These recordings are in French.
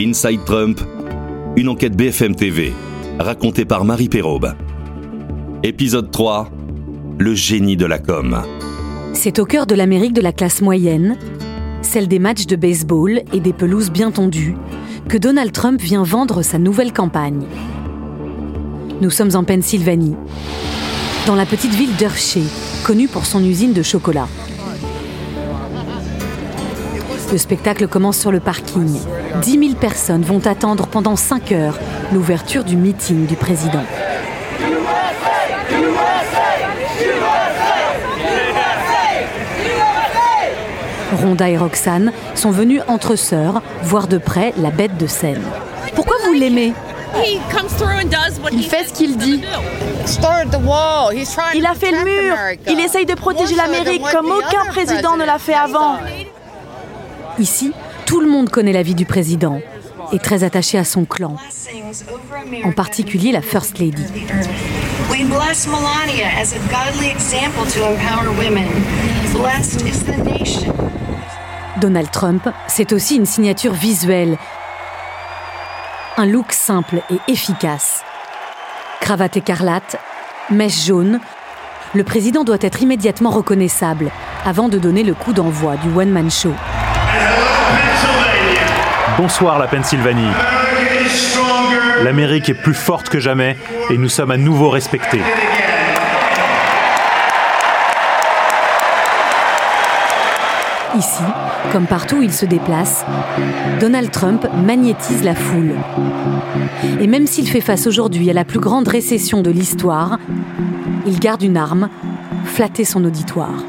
Inside Trump, une enquête BFM TV, racontée par Marie Perraube. Épisode 3, le génie de la com. C'est au cœur de l'Amérique de la classe moyenne, celle des matchs de baseball et des pelouses bien tondues, que Donald Trump vient vendre sa nouvelle campagne. Nous sommes en Pennsylvanie, dans la petite ville d'Hershey, connue pour son usine de chocolat. Le spectacle commence sur le parking. 10 000 personnes vont attendre pendant 5 heures l'ouverture du meeting du président. Rhonda et Roxane sont venues entre sœurs voir de près la bête de scène. Pourquoi vous l'aimez? Il fait ce qu'il dit. Il a fait le mur. Il essaye de protéger l'Amérique comme aucun président ne l'a fait avant. Ici, tout le monde connaît la vie du président et très attaché à son clan, en particulier la First Lady. Donald Trump, c'est aussi une signature visuelle, un look simple et efficace. Cravate écarlate, mèche jaune, le président doit être immédiatement reconnaissable avant de donner le coup d'envoi du one-man show. Bonsoir la Pennsylvanie. L'Amérique est plus forte que jamais et nous sommes à nouveau respectés. Ici, comme partout où il se déplace, Donald Trump magnétise la foule. Et même s'il fait face aujourd'hui à la plus grande récession de l'histoire, il garde une arme, flatter son auditoire.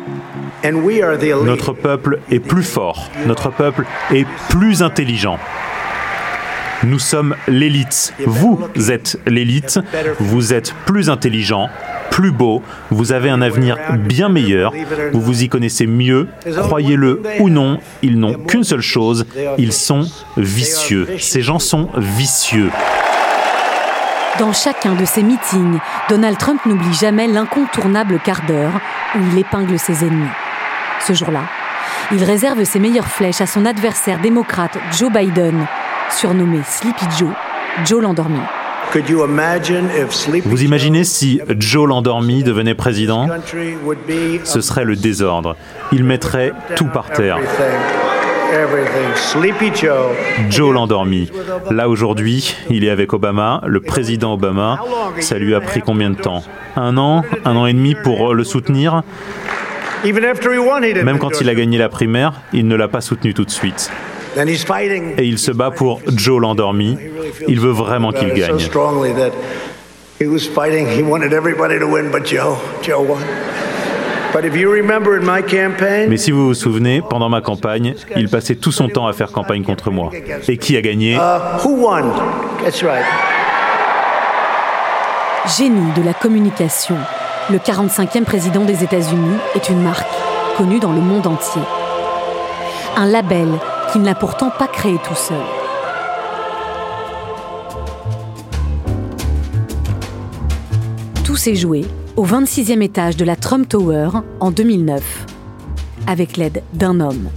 Notre peuple est plus fort, notre peuple est plus intelligent. Nous sommes l'élite. Vous êtes l'élite. Vous êtes plus intelligent, plus beau. Vous avez un avenir bien meilleur. Vous vous y connaissez mieux. Croyez-le ou non, ils n'ont qu'une seule chose. Ils sont vicieux. Ces gens sont vicieux. Dans chacun de ses meetings, Donald Trump n'oublie jamais l'incontournable quart d'heure où il épingle ses ennemis. Ce jour-là, il réserve ses meilleures flèches à son adversaire démocrate Joe Biden, surnommé Sleepy Joe, Joe l'endormi. Vous imaginez si Joe l'endormi devenait président? Ce serait le désordre. Il mettrait tout par terre. Joe l'endormi. Là aujourd'hui, il est avec Obama, le président Obama. Ça lui a pris combien de temps? Un an? Un an et demi pour le soutenir? Même quand il a gagné la primaire, il ne l'a pas soutenu tout de suite. Et il se bat pour Joe l'endormi. Il veut vraiment qu'il gagne. Mais si vous vous souvenez, pendant ma campagne, il passait tout son temps à faire campagne contre moi. Et qui a gagné? Génie de la communication, le 45e président des États-Unis est une marque connue dans le monde entier. Un label qu'il n'a pourtant pas créé tout seul. Tout s'est joué au 26e étage de la Trump Tower en 2009, avec l'aide d'un homme.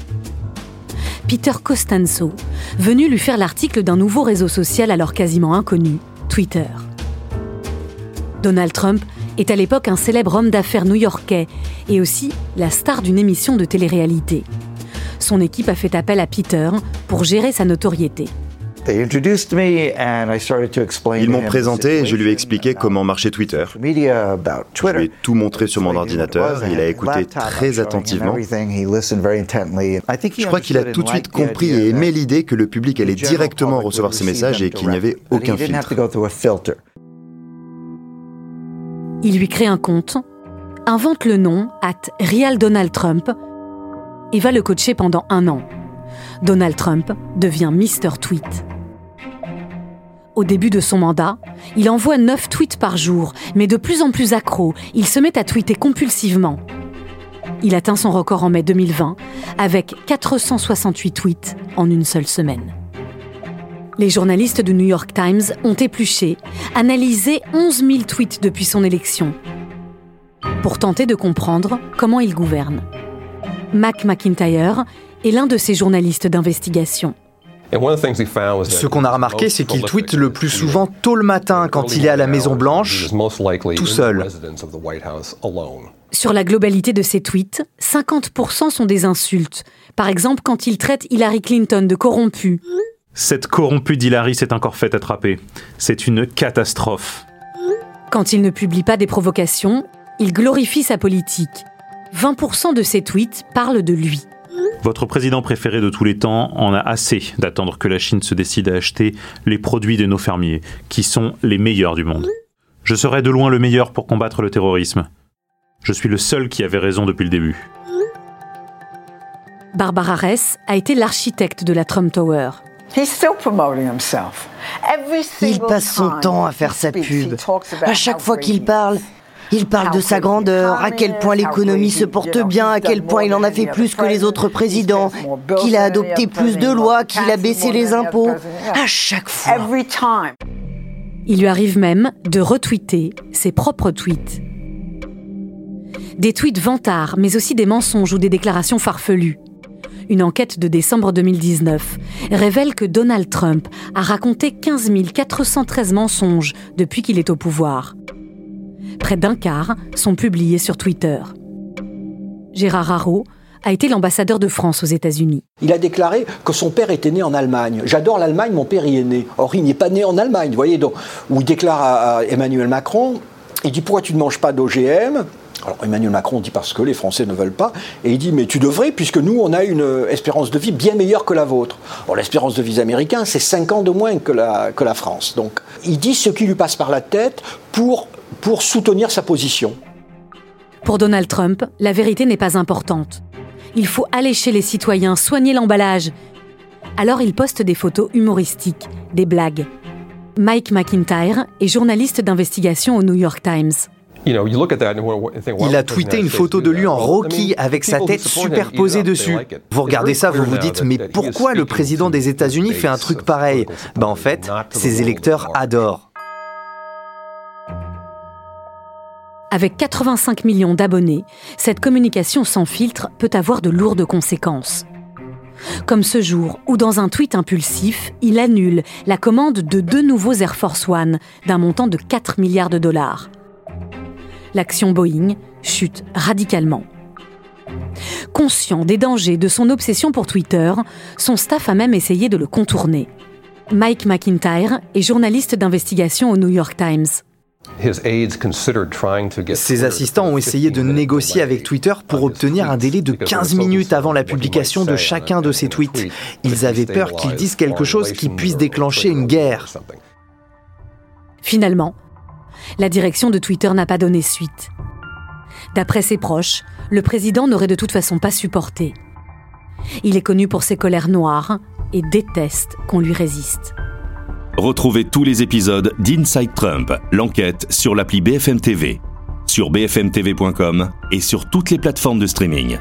Peter Costanzo, venu lui faire l'article d'un nouveau réseau social alors quasiment inconnu, Twitter. Donald Trump est à l'époque un célèbre homme d'affaires new-yorkais et aussi la star d'une émission de télé-réalité. Son équipe a fait appel à Peter pour gérer sa notoriété. Ils m'ont présenté et je lui ai expliqué comment marchait Twitter. Je lui ai tout montré sur mon ordinateur et il a écouté très attentivement. Je crois qu'il a tout de suite compris et aimé l'idée que le public allait directement recevoir ses messages et qu'il n'y avait aucun filtre. Il lui crée un compte, invente le nom at Real Donald Trump et va le coacher pendant un an. Donald Trump devient Mr. Tweet. Au début de son mandat, il envoie 9 tweets par jour, mais de plus en plus accro, il se met à tweeter compulsivement. Il atteint son record en mai 2020 avec 468 tweets en une seule semaine. Les journalistes du New York Times ont épluché, analysé 11 000 tweets depuis son élection pour tenter de comprendre comment il gouverne. Mac McIntyre est l'un de ces journalistes d'investigation. Ce qu'on a remarqué, c'est qu'il tweete le plus souvent tôt le matin quand il est à la Maison Blanche, tout seul. Sur la globalité de ses tweets, 50% sont des insultes. Par exemple, quand il traite Hillary Clinton de corrompue. Cette corrompue d'Hillary s'est encore fait attraper. C'est une catastrophe. Quand il ne publie pas des provocations, il glorifie sa politique. 20% de ses tweets parlent de lui. Votre président préféré de tous les temps en a assez d'attendre que la Chine se décide à acheter les produits de nos fermiers, qui sont les meilleurs du monde. Je serai de loin le meilleur pour combattre le terrorisme. Je suis le seul qui avait raison depuis le début. Barbara Ress a été l'architecte de la Trump Tower. Il passe son temps à faire sa pub. À chaque fois qu'il parle, il parle de sa grandeur, à quel point l'économie se porte bien, à quel point il en a fait plus que les autres présidents, qu'il a adopté plus de lois, qu'il a baissé les impôts. À chaque fois. Il lui arrive même de retweeter ses propres tweets. Des tweets vantards, mais aussi des mensonges ou des déclarations farfelues. Une enquête de décembre 2019 révèle que Donald Trump a raconté 15 413 mensonges depuis qu'il est au pouvoir. Près d'un quart sont publiés sur Twitter. Gérard Haro a été l'ambassadeur de France aux États-Unis. Il a déclaré que son père était né en Allemagne. J'adore l'Allemagne, mon père y est né. Or, il n'est pas né en Allemagne, vous voyez. Donc, où il déclare à Emmanuel Macron, il dit pourquoi tu ne manges pas d'OGM Emmanuel Macron dit parce que les Français ne veulent pas, et il dit mais tu devrais puisque nous on a une espérance de vie bien meilleure que la vôtre. L'espérance de vie américaine c'est 5 ans de moins que la, France. Donc il dit ce qui lui passe par la tête pour, pour soutenir sa position. Pour Donald Trump, la vérité n'est pas importante. Il faut aller les citoyens, soigner l'emballage. Alors il poste des photos humoristiques, des blagues. Mike McIntyre est journaliste d'investigation au New York Times. Il a tweeté une photo de lui en Rocky avec sa tête superposée dessus. Vous regardez ça, vous vous dites, mais pourquoi le président des États-Unis fait un truc pareil? Ben en fait, ses électeurs adorent. Avec 85 millions d'abonnés, cette communication sans filtre peut avoir de lourdes conséquences. Comme ce jour où, dans un tweet impulsif, il annule la commande de deux nouveaux Air Force One d'un montant de 4 milliards de dollars l'action Boeing chute radicalement. Conscient des dangers de son obsession pour Twitter, son staff a même essayé de le contourner. Mike McIntyre est journaliste d'investigation au New York Times. Ses assistants ont essayé de négocier avec Twitter pour obtenir un délai de 15 minutes avant la publication de chacun de ses tweets. Ils avaient peur qu'ils disent quelque chose qui puisse déclencher une guerre. Finalement, la direction de Twitter n'a pas donné suite. D'après ses proches, le président n'aurait de toute façon pas supporté. Il est connu pour ses colères noires et déteste qu'on lui résiste. Retrouvez tous les épisodes d'Inside Trump, l'enquête sur l'appli BFM TV, sur bfmtv.com et sur toutes les plateformes de streaming.